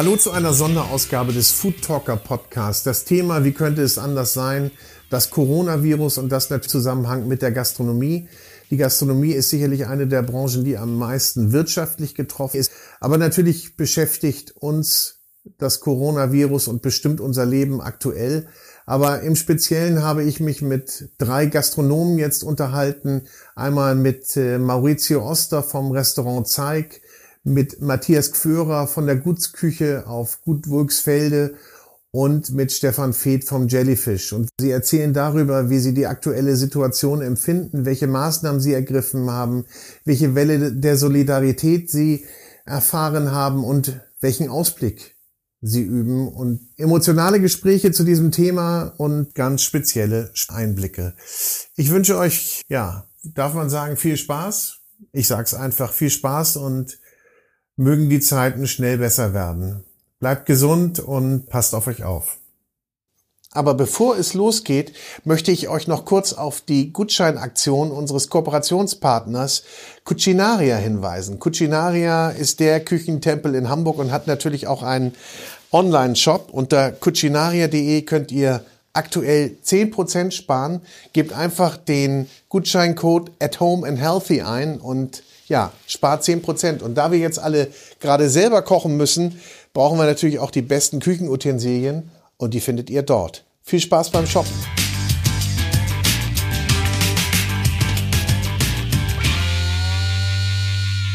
Hallo zu einer Sonderausgabe des Food Talker Podcasts. Das Thema, wie könnte es anders sein, das Coronavirus und das natürlich Zusammenhang mit der Gastronomie. Die Gastronomie ist sicherlich eine der Branchen, die am meisten wirtschaftlich getroffen ist. Aber natürlich beschäftigt uns das Coronavirus und bestimmt unser Leben aktuell. Aber im Speziellen habe ich mich mit drei Gastronomen jetzt unterhalten. Einmal mit äh, Maurizio Oster vom Restaurant Zeig, mit Matthias Gführer von der Gutsküche auf Gut Wulksfelde und mit Stefan Feeth vom Jellyfish. Und sie erzählen darüber, wie sie die aktuelle Situation empfinden, welche Maßnahmen sie ergriffen haben, welche Welle der Solidarität sie erfahren haben und welchen Ausblick sie üben und emotionale Gespräche zu diesem Thema und ganz spezielle Einblicke. Ich wünsche euch, ja, darf man sagen, viel Spaß. Ich sag's einfach, viel Spaß und mögen die Zeiten schnell besser werden. Bleibt gesund und passt auf euch auf. Aber bevor es losgeht, möchte ich euch noch kurz auf die Gutscheinaktion unseres Kooperationspartners Cucinaria hinweisen. Cucinaria ist der Küchentempel in Hamburg und hat natürlich auch einen Online-Shop. Unter cucinaria.de könnt ihr aktuell 10% sparen. Gebt einfach den Gutscheincode at home and healthy ein und ja, spart 10%. Und da wir jetzt alle gerade selber kochen müssen, brauchen wir natürlich auch die besten Küchenutensilien und die findet ihr dort. Viel Spaß beim Shoppen!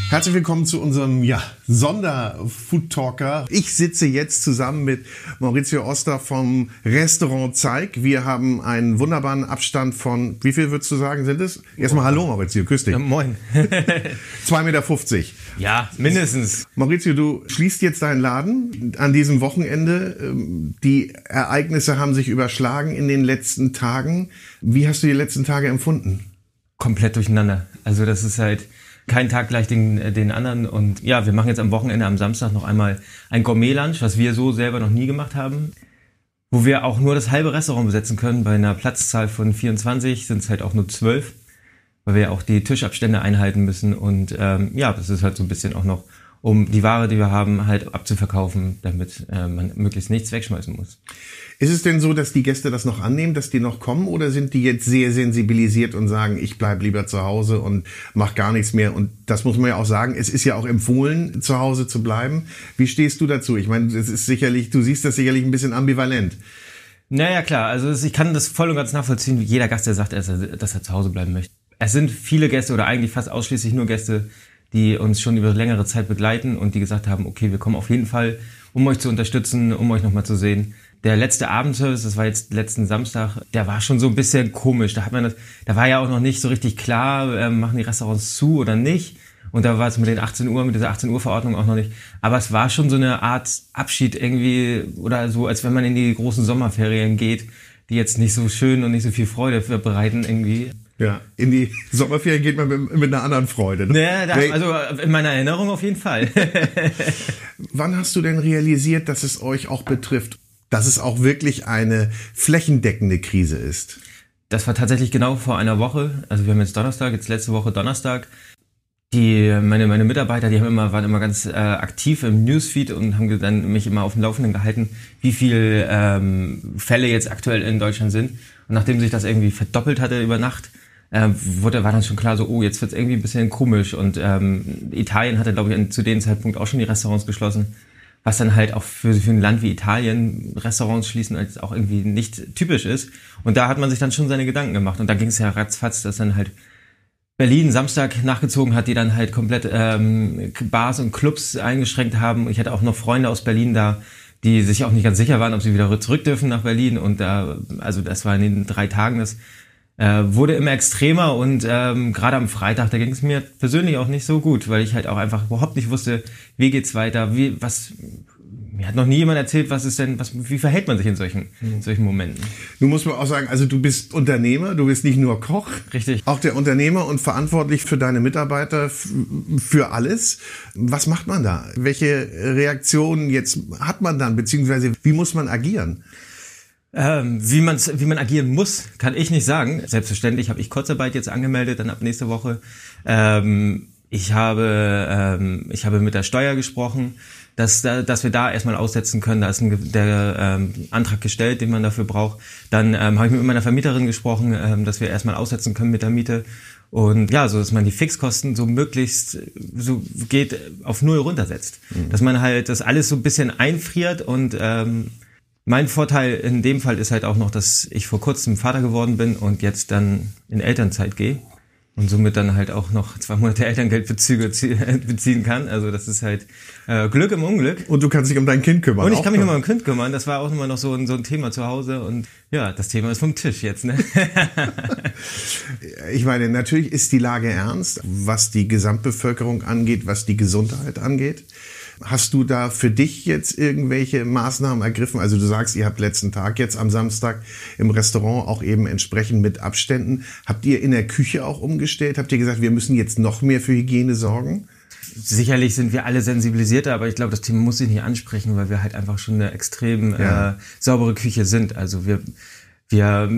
Herzlich willkommen zu unserem ja, Sonder-Food Talker. Ich sitze jetzt zusammen mit Maurizio Oster vom Restaurant Zeig. Wir haben einen wunderbaren Abstand von, wie viel würdest du sagen, sind es? Erstmal Hallo Maurizio, küss dich. Ja, moin. 2,50 Meter. Ja, mindestens. Maurizio, du schließt jetzt deinen Laden an diesem Wochenende. Ähm, die Ereignisse haben sich überschlagen in den letzten Tagen. Wie hast du die letzten Tage empfunden? Komplett durcheinander. Also das ist halt kein Tag gleich den, äh, den anderen. Und ja, wir machen jetzt am Wochenende, am Samstag noch einmal ein Gourmet-Lunch, was wir so selber noch nie gemacht haben. Wo wir auch nur das halbe Restaurant besetzen können. Bei einer Platzzahl von 24 sind es halt auch nur 12, weil wir ja auch die Tischabstände einhalten müssen. Und ähm, ja, das ist halt so ein bisschen auch noch, um die Ware, die wir haben, halt abzuverkaufen, damit äh, man möglichst nichts wegschmeißen muss. Ist es denn so, dass die Gäste das noch annehmen, dass die noch kommen oder sind die jetzt sehr sensibilisiert und sagen, ich bleib lieber zu Hause und mach gar nichts mehr? Und das muss man ja auch sagen, es ist ja auch empfohlen, zu Hause zu bleiben. Wie stehst du dazu? Ich meine, es ist sicherlich, du siehst das sicherlich ein bisschen ambivalent. Naja, klar. Also ich kann das voll und ganz nachvollziehen, wie jeder Gast, der sagt, dass er zu Hause bleiben möchte. Es sind viele Gäste oder eigentlich fast ausschließlich nur Gäste, die uns schon über längere Zeit begleiten und die gesagt haben, okay, wir kommen auf jeden Fall, um euch zu unterstützen, um euch nochmal zu sehen der letzte Abendservice, das war jetzt letzten Samstag, der war schon so ein bisschen komisch. Da hat man das, da war ja auch noch nicht so richtig klar, äh, machen die Restaurants zu oder nicht. Und da war es mit den 18 Uhr, mit dieser 18 Uhr Verordnung auch noch nicht. Aber es war schon so eine Art Abschied irgendwie oder so, als wenn man in die großen Sommerferien geht, die jetzt nicht so schön und nicht so viel Freude bereiten irgendwie. Ja, in die Sommerferien geht man mit, mit einer anderen Freude. Ne? Ja, das, also in meiner Erinnerung auf jeden Fall. Wann hast du denn realisiert, dass es euch auch betrifft? dass es auch wirklich eine flächendeckende Krise ist. Das war tatsächlich genau vor einer Woche. Also wir haben jetzt Donnerstag, jetzt letzte Woche Donnerstag. Die, meine, meine Mitarbeiter, die haben immer, waren immer ganz äh, aktiv im Newsfeed und haben dann mich immer auf dem Laufenden gehalten, wie viele ähm, Fälle jetzt aktuell in Deutschland sind. Und nachdem sich das irgendwie verdoppelt hatte über Nacht, äh, wurde, war dann schon klar so, oh, jetzt wird's irgendwie ein bisschen komisch. Und ähm, Italien hatte, glaube ich, zu dem Zeitpunkt auch schon die Restaurants geschlossen was dann halt auch für, für ein Land wie Italien Restaurants schließen als auch irgendwie nicht typisch ist. Und da hat man sich dann schon seine Gedanken gemacht. Und da ging es ja ratzfatz, dass dann halt Berlin Samstag nachgezogen hat, die dann halt komplett ähm, Bars und Clubs eingeschränkt haben. Ich hatte auch noch Freunde aus Berlin da, die sich auch nicht ganz sicher waren, ob sie wieder zurück dürfen nach Berlin. Und da, also das war in den drei Tagen das äh, wurde immer extremer und ähm, gerade am Freitag, da ging es mir persönlich auch nicht so gut, weil ich halt auch einfach überhaupt nicht wusste, wie geht's weiter, wie, was, mir hat noch nie jemand erzählt, was ist denn, was, wie verhält man sich in solchen, in solchen Momenten. Du musst mir auch sagen, also du bist Unternehmer, du bist nicht nur Koch. Richtig. Auch der Unternehmer und verantwortlich für deine Mitarbeiter, für alles. Was macht man da? Welche Reaktionen jetzt hat man dann, beziehungsweise wie muss man agieren? Ähm, wie, man's, wie man agieren muss, kann ich nicht sagen. Selbstverständlich habe ich Kurzarbeit jetzt angemeldet, dann ab nächste Woche. Ähm, Ich habe, ähm, ich habe mit der Steuer gesprochen, dass, dass wir da erstmal aussetzen können. Da ist ein, der ähm, Antrag gestellt, den man dafür braucht. Dann ähm, habe ich mit meiner Vermieterin gesprochen, ähm, dass wir erstmal aussetzen können mit der Miete. Und ja, so dass man die Fixkosten so möglichst so geht auf null runtersetzt. Mhm. Dass man halt das alles so ein bisschen einfriert und ähm, mein Vorteil in dem Fall ist halt auch noch, dass ich vor kurzem Vater geworden bin und jetzt dann in Elternzeit gehe und somit dann halt auch noch zwei Monate Elterngeldbezüge beziehen kann. Also das ist halt äh, Glück im Unglück. Und du kannst dich um dein Kind kümmern. Und ich kann mich nochmal um mein Kind kümmern. Das war auch immer noch so ein, so ein Thema zu Hause. Und ja, das Thema ist vom Tisch jetzt. Ne? ich meine, natürlich ist die Lage ernst, was die Gesamtbevölkerung angeht, was die Gesundheit angeht. Hast du da für dich jetzt irgendwelche Maßnahmen ergriffen? Also du sagst, ihr habt letzten Tag jetzt am Samstag im Restaurant auch eben entsprechend mit Abständen. Habt ihr in der Küche auch umgestellt? Habt ihr gesagt, wir müssen jetzt noch mehr für Hygiene sorgen? Sicherlich sind wir alle sensibilisierter, aber ich glaube, das Thema muss ich nicht ansprechen, weil wir halt einfach schon eine extrem ja. äh, saubere Küche sind. Also wir wir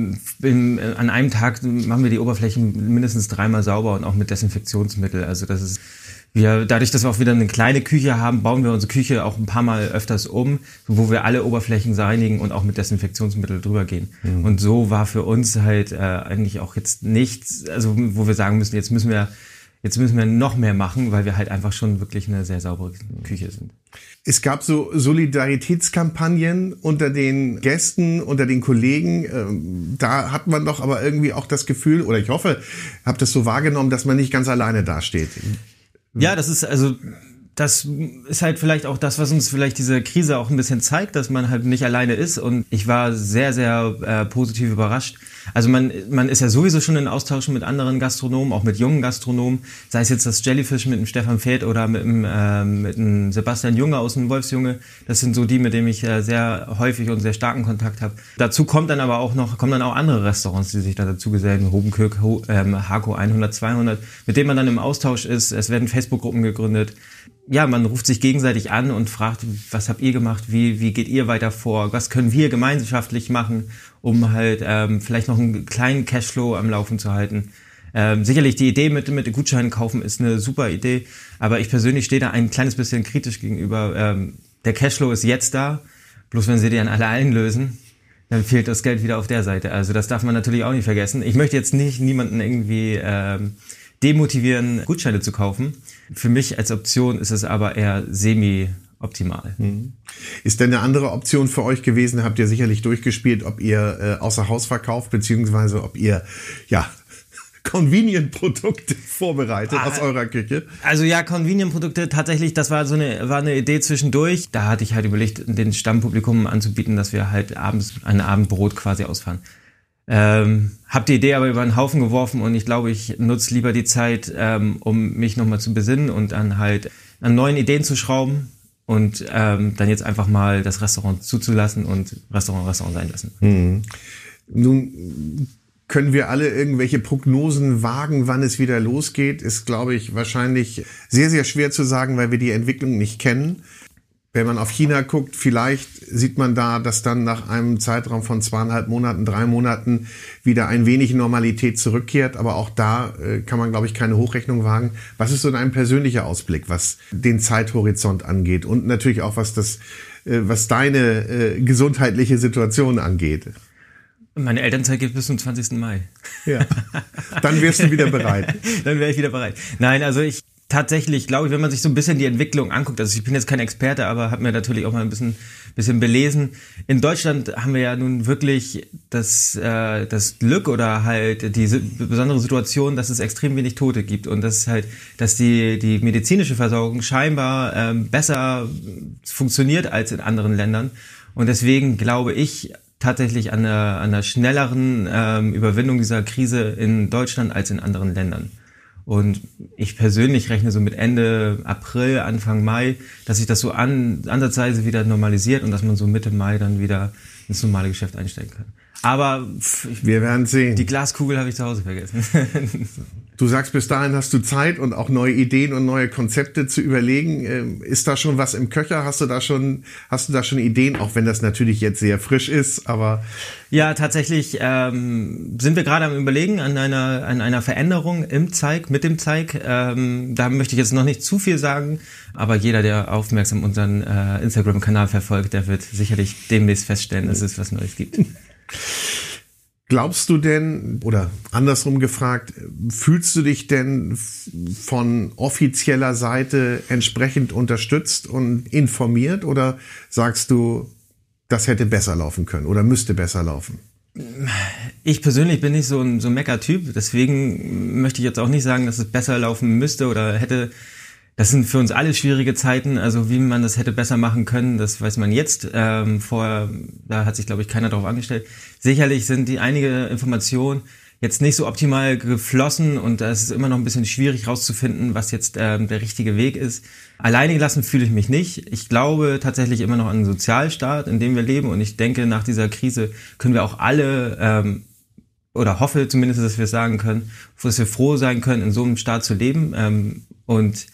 in, an einem Tag machen wir die Oberflächen mindestens dreimal sauber und auch mit Desinfektionsmittel. Also das ist wir, dadurch, dass wir auch wieder eine kleine Küche haben, bauen wir unsere Küche auch ein paar Mal öfters um, wo wir alle Oberflächen reinigen und auch mit Desinfektionsmittel drüber gehen. Mhm. Und so war für uns halt äh, eigentlich auch jetzt nichts, also wo wir sagen müssen, jetzt müssen wir Jetzt müssen wir noch mehr machen, weil wir halt einfach schon wirklich eine sehr saubere Küche sind. Es gab so Solidaritätskampagnen unter den Gästen, unter den Kollegen. Ähm, da hat man doch aber irgendwie auch das Gefühl, oder ich hoffe, habe das so wahrgenommen, dass man nicht ganz alleine dasteht. Ja, das ist also das ist halt vielleicht auch das, was uns vielleicht diese Krise auch ein bisschen zeigt, dass man halt nicht alleine ist. Und ich war sehr, sehr äh, positiv überrascht. Also man, man ist ja sowieso schon in Austausch mit anderen Gastronomen, auch mit jungen Gastronomen, sei es jetzt das Jellyfish mit dem Stefan Feld oder mit dem, äh, mit dem Sebastian Junge aus dem Wolfsjunge. Das sind so die, mit denen ich äh, sehr häufig und sehr starken Kontakt habe. Dazu kommt dann aber auch noch, kommen dann auch andere Restaurants, die sich da dazu gesellen, Hobenkirk, Ho, ähm, Hako 100, 200, mit denen man dann im Austausch ist. Es werden Facebook-Gruppen gegründet ja, man ruft sich gegenseitig an und fragt, was habt ihr gemacht, wie, wie geht ihr weiter vor, was können wir gemeinschaftlich machen, um halt ähm, vielleicht noch einen kleinen Cashflow am Laufen zu halten. Ähm, sicherlich die Idee mit, mit Gutscheinen kaufen ist eine super Idee, aber ich persönlich stehe da ein kleines bisschen kritisch gegenüber. Ähm, der Cashflow ist jetzt da, bloß wenn sie die an alle einlösen, dann fehlt das Geld wieder auf der Seite. Also das darf man natürlich auch nicht vergessen. Ich möchte jetzt nicht niemanden irgendwie ähm, demotivieren, Gutscheine zu kaufen. Für mich als Option ist es aber eher semi optimal. Mhm. Ist denn eine andere Option für euch gewesen? Habt ihr sicherlich durchgespielt, ob ihr äh, außer Haus verkauft, beziehungsweise ob ihr ja Convenient-Produkte vorbereitet ah, aus eurer Küche? Also ja, Convenient-Produkte tatsächlich, das war so eine, war eine Idee zwischendurch. Da hatte ich halt überlegt, den Stammpublikum anzubieten, dass wir halt abends ein Abendbrot quasi ausfahren. Ähm, hab die Idee aber über den Haufen geworfen und ich glaube, ich nutze lieber die Zeit, ähm, um mich nochmal zu besinnen und dann halt an neuen Ideen zu schrauben und ähm, dann jetzt einfach mal das Restaurant zuzulassen und Restaurant Restaurant sein lassen. Hm. Nun können wir alle irgendwelche Prognosen wagen, wann es wieder losgeht, ist, glaube ich, wahrscheinlich sehr, sehr schwer zu sagen, weil wir die Entwicklung nicht kennen. Wenn man auf China guckt, vielleicht sieht man da, dass dann nach einem Zeitraum von zweieinhalb Monaten, drei Monaten wieder ein wenig Normalität zurückkehrt. Aber auch da äh, kann man, glaube ich, keine Hochrechnung wagen. Was ist so dein persönlicher Ausblick, was den Zeithorizont angeht und natürlich auch was das, äh, was deine äh, gesundheitliche Situation angeht? Meine Elternzeit geht bis zum 20. Mai. Ja. Dann wärst du wieder bereit. Dann wäre ich wieder bereit. Nein, also ich tatsächlich, glaube ich, wenn man sich so ein bisschen die Entwicklung anguckt, also ich bin jetzt kein Experte, aber habe mir natürlich auch mal ein bisschen, bisschen belesen. In Deutschland haben wir ja nun wirklich das, äh, das Glück oder halt diese besondere Situation, dass es extrem wenig Tote gibt und dass halt, dass die, die medizinische Versorgung scheinbar ähm, besser funktioniert als in anderen Ländern. Und deswegen glaube ich tatsächlich an einer, an einer schnelleren ähm, Überwindung dieser Krise in Deutschland als in anderen Ländern. Und ich persönlich rechne so mit Ende April, Anfang Mai, dass sich das so an, ansatzweise wieder normalisiert und dass man so Mitte Mai dann wieder ins normale Geschäft einsteigen kann. Aber wir werden sehen. Die Glaskugel habe ich zu Hause vergessen. Du sagst, bis dahin hast du Zeit und auch neue Ideen und neue Konzepte zu überlegen. Ähm, ist da schon was im Köcher? Hast du da schon, hast du da schon Ideen? Auch wenn das natürlich jetzt sehr frisch ist, aber. Ja, tatsächlich ähm, sind wir gerade am Überlegen an einer, an einer Veränderung im Zeig, mit dem Zeig. Ähm, da möchte ich jetzt noch nicht zu viel sagen, aber jeder, der aufmerksam unseren äh, Instagram-Kanal verfolgt, der wird sicherlich demnächst feststellen, dass es was Neues gibt. Glaubst du denn, oder andersrum gefragt, fühlst du dich denn von offizieller Seite entsprechend unterstützt und informiert oder sagst du, das hätte besser laufen können oder müsste besser laufen? Ich persönlich bin nicht so ein, so ein Mecker-Typ, deswegen möchte ich jetzt auch nicht sagen, dass es besser laufen müsste oder hätte das sind für uns alle schwierige Zeiten. Also wie man das hätte besser machen können, das weiß man jetzt. Ähm, vorher, da hat sich, glaube ich, keiner darauf angestellt. Sicherlich sind die einige Informationen jetzt nicht so optimal geflossen und da ist es immer noch ein bisschen schwierig rauszufinden, was jetzt ähm, der richtige Weg ist. Alleine gelassen fühle ich mich nicht. Ich glaube tatsächlich immer noch an den Sozialstaat, in dem wir leben und ich denke, nach dieser Krise können wir auch alle ähm, oder hoffe zumindest, dass wir es sagen können, dass wir froh sein können, in so einem Staat zu leben. Ähm, und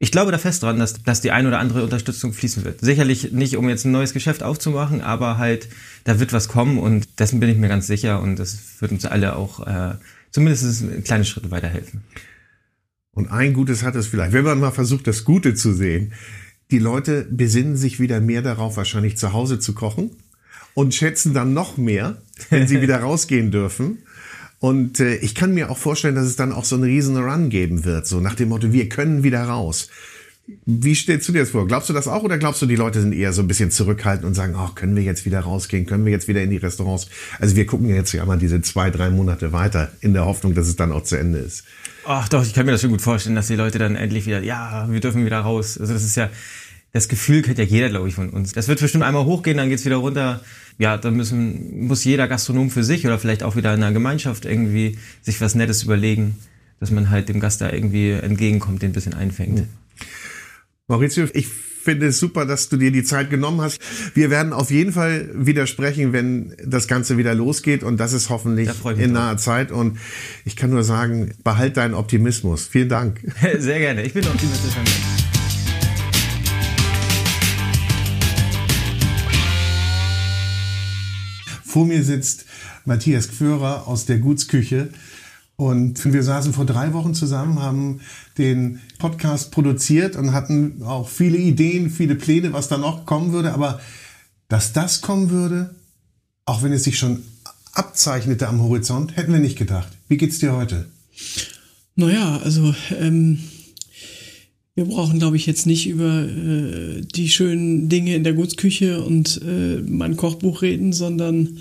ich glaube da fest dran, dass, dass die ein oder andere Unterstützung fließen wird. Sicherlich nicht, um jetzt ein neues Geschäft aufzumachen, aber halt, da wird was kommen und dessen bin ich mir ganz sicher und das wird uns alle auch äh, zumindest kleine Schritte weiterhelfen. Und ein Gutes hat es vielleicht, wenn man mal versucht, das Gute zu sehen. Die Leute besinnen sich wieder mehr darauf, wahrscheinlich zu Hause zu kochen und schätzen dann noch mehr, wenn sie wieder rausgehen dürfen. Und äh, ich kann mir auch vorstellen, dass es dann auch so einen riesen Run geben wird, so nach dem Motto, wir können wieder raus. Wie stellst du dir das vor? Glaubst du das auch oder glaubst du, die Leute sind eher so ein bisschen zurückhaltend und sagen, ach, können wir jetzt wieder rausgehen? Können wir jetzt wieder in die Restaurants? Also wir gucken jetzt ja mal diese zwei, drei Monate weiter in der Hoffnung, dass es dann auch zu Ende ist. Ach doch, ich kann mir das schon gut vorstellen, dass die Leute dann endlich wieder, ja, wir dürfen wieder raus. Also das ist ja, das Gefühl kennt ja jeder, glaube ich, von uns. Das wird bestimmt einmal hochgehen, dann geht's wieder runter ja, da müssen, muss jeder Gastronom für sich oder vielleicht auch wieder in einer Gemeinschaft irgendwie sich was Nettes überlegen, dass man halt dem Gast da irgendwie entgegenkommt, den ein bisschen einfängt. Maurizio, ich finde es super, dass du dir die Zeit genommen hast. Wir werden auf jeden Fall widersprechen, wenn das Ganze wieder losgeht und das ist hoffentlich in naher. Zeit. Und ich kann nur sagen, behalt deinen Optimismus. Vielen Dank. Sehr gerne. Ich bin optimistisch. Vor mir sitzt Matthias Gführer aus der Gutsküche. Und wir saßen vor drei Wochen zusammen, haben den Podcast produziert und hatten auch viele Ideen, viele Pläne, was da noch kommen würde. Aber dass das kommen würde, auch wenn es sich schon abzeichnete am Horizont, hätten wir nicht gedacht. Wie geht's dir heute? Naja, also ähm, wir brauchen, glaube ich, jetzt nicht über äh, die schönen Dinge in der Gutsküche und äh, mein Kochbuch reden, sondern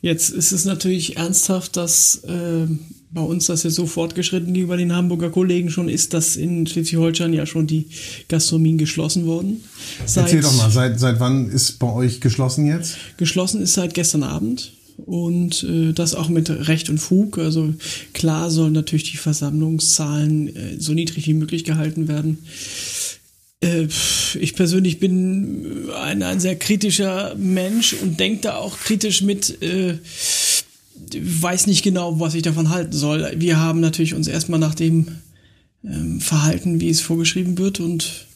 jetzt ist es natürlich ernsthaft, dass äh, bei uns das ja so fortgeschritten gegenüber den Hamburger Kollegen schon ist, dass in Schleswig-Holstein ja schon die Gastronomien geschlossen wurden. Seit, Erzähl doch mal, seit, seit wann ist bei euch geschlossen jetzt? Geschlossen ist seit gestern Abend und äh, das auch mit Recht und Fug. Also klar sollen natürlich die Versammlungszahlen äh, so niedrig wie möglich gehalten werden. Äh, ich persönlich bin ein, ein sehr kritischer Mensch und denke da auch kritisch mit. Äh, weiß nicht genau, was ich davon halten soll. Wir haben natürlich uns erstmal nach dem ähm, verhalten, wie es vorgeschrieben wird und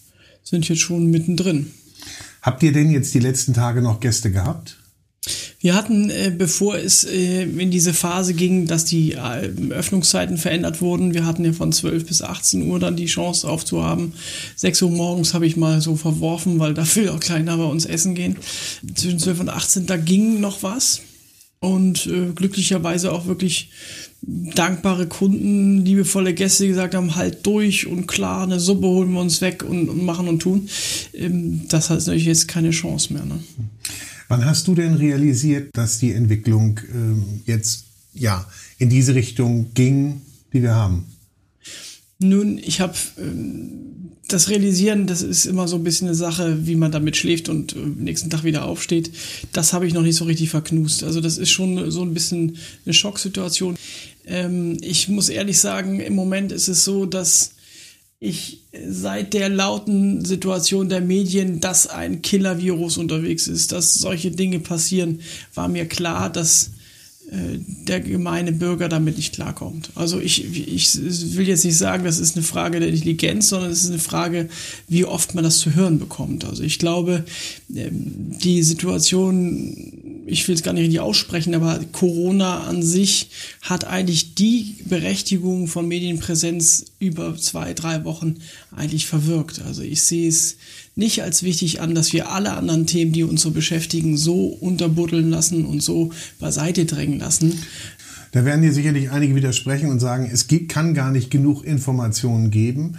sind jetzt schon mittendrin. Habt ihr denn jetzt die letzten Tage noch Gäste gehabt? Wir hatten, äh, bevor es äh, in diese Phase ging, dass die äh, Öffnungszeiten verändert wurden, wir hatten ja von 12 bis 18 Uhr dann die Chance aufzuhaben. 6 Uhr morgens habe ich mal so verworfen, weil da will auch keiner bei uns essen gehen. Zwischen 12 und 18, da ging noch was. Und äh, glücklicherweise auch wirklich dankbare Kunden, liebevolle Gäste, die gesagt haben, halt durch und klar, eine Suppe holen wir uns weg und, und machen und tun. Ähm, das hat natürlich jetzt keine Chance mehr. Ne? Wann hast du denn realisiert, dass die Entwicklung ähm, jetzt ja in diese Richtung ging, die wir haben? Nun, ich habe ähm, das Realisieren, das ist immer so ein bisschen eine Sache, wie man damit schläft und äh, nächsten Tag wieder aufsteht. Das habe ich noch nicht so richtig verknust. Also das ist schon so ein bisschen eine Schocksituation. Ähm, ich muss ehrlich sagen, im Moment ist es so, dass ich seit der lauten Situation der Medien, dass ein Killer-Virus unterwegs ist, dass solche Dinge passieren, war mir klar, dass äh, der gemeine Bürger damit nicht klarkommt. Also ich, ich will jetzt nicht sagen, das ist eine Frage der Intelligenz, sondern es ist eine Frage, wie oft man das zu hören bekommt. Also ich glaube, ähm, die Situation, ich will es gar nicht richtig aussprechen, aber Corona an sich hat eigentlich die Berechtigung von Medienpräsenz über zwei, drei Wochen eigentlich verwirkt. Also ich sehe es nicht als wichtig an, dass wir alle anderen Themen, die uns so beschäftigen, so unterbuddeln lassen und so beiseite drängen lassen. Da werden dir sicherlich einige widersprechen und sagen, es kann gar nicht genug Informationen geben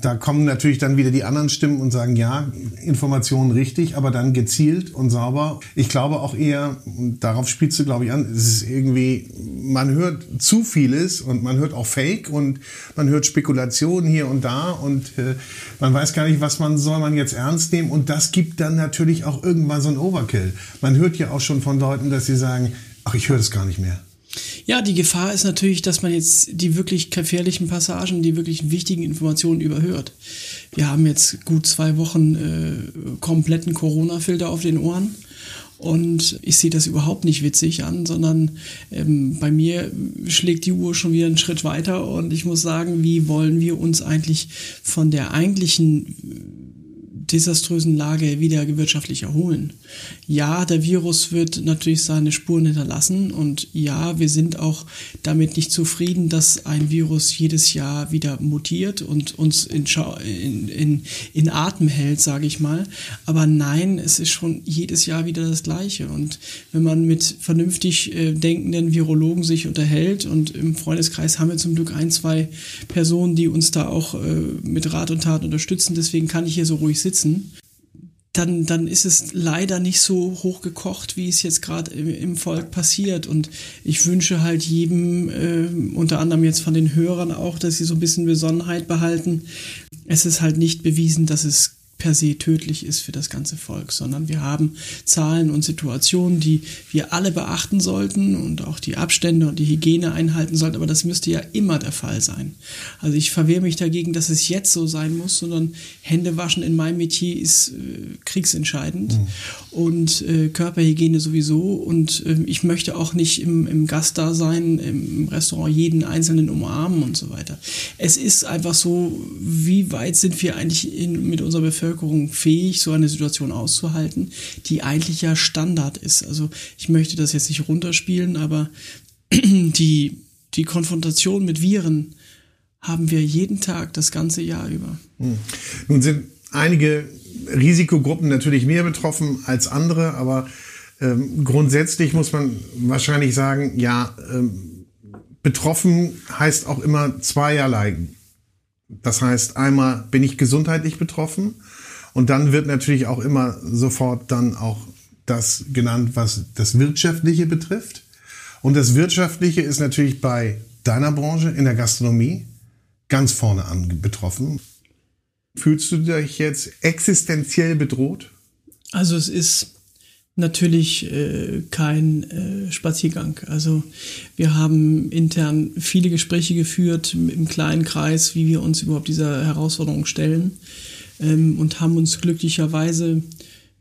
da kommen natürlich dann wieder die anderen Stimmen und sagen, ja, Informationen richtig, aber dann gezielt und sauber. Ich glaube auch eher, darauf spielst du, glaube ich, an, es ist irgendwie, man hört zu vieles und man hört auch Fake und man hört Spekulationen hier und da und äh, man weiß gar nicht, was man soll man jetzt ernst nehmen und das gibt dann natürlich auch irgendwann so ein Overkill. Man hört ja auch schon von Leuten, dass sie sagen, ach, ich höre das gar nicht mehr. Ja, die Gefahr ist natürlich, dass man jetzt die wirklich gefährlichen Passagen, die wirklich wichtigen Informationen überhört. Wir haben jetzt gut zwei Wochen äh, kompletten Corona-Filter auf den Ohren. Und ich sehe das überhaupt nicht witzig an, sondern ähm, bei mir schlägt die Uhr schon wieder einen Schritt weiter und ich muss sagen, wie wollen wir uns eigentlich von der eigentlichen desaströsen Lage wieder wirtschaftlich erholen. Ja, der Virus wird natürlich seine Spuren hinterlassen und ja, wir sind auch damit nicht zufrieden, dass ein Virus jedes Jahr wieder mutiert und uns in, in, in, in Atem hält, sage ich mal. Aber nein, es ist schon jedes Jahr wieder das Gleiche. Und wenn man mit vernünftig äh, denkenden Virologen sich unterhält und im Freundeskreis haben wir zum Glück ein, zwei Personen, die uns da auch äh, mit Rat und Tat unterstützen, deswegen kann ich hier so ruhig sitzen sitzen, dann, dann ist es leider nicht so hochgekocht, wie es jetzt gerade im, im, Volk passiert. Und ich wünsche halt jedem, äh, unter anderem jetzt von den Hörern auch, dass sie so ein bisschen Besonnenheit behalten. Es ist halt nicht bewiesen, dass es per se tödlich ist für das ganze Volk, sondern wir haben Zahlen und Situationen, die wir alle beachten sollten und auch die Abstände und die Hygiene einhalten sollten, aber das müsste ja immer der Fall sein. Also ich verwehre mich dagegen, dass es jetzt so sein muss, sondern Hände waschen in meinem Metier ist äh, kriegsentscheidend mhm. und äh, Körperhygiene sowieso und äh, ich möchte auch nicht im, im Gastdasein, im Restaurant jeden Einzelnen umarmen und so weiter. Es ist einfach so, wie weit sind wir eigentlich in, mit unserer Bevölkerung Bevölkerung fähig, so eine Situation auszuhalten, die eigentlich ja Standard ist. Also ich möchte das jetzt nicht runterspielen, aber die, die Konfrontation mit Viren haben wir jeden Tag das ganze Jahr über. Hm. Nun sind einige Risikogruppen natürlich mehr betroffen als andere, aber ähm, grundsätzlich muss man wahrscheinlich sagen, ja, ähm, betroffen heißt auch immer zweierlei. Das heißt, einmal bin ich gesundheitlich betroffen und dann wird natürlich auch immer sofort dann auch das genannt, was das Wirtschaftliche betrifft. Und das Wirtschaftliche ist natürlich bei deiner Branche in der Gastronomie ganz vorne an betroffen. Fühlst du dich jetzt existenziell bedroht? Also es ist natürlich äh, kein äh, Spaziergang. Also wir haben intern viele Gespräche geführt im kleinen Kreis, wie wir uns überhaupt dieser Herausforderung stellen ähm, und haben uns glücklicherweise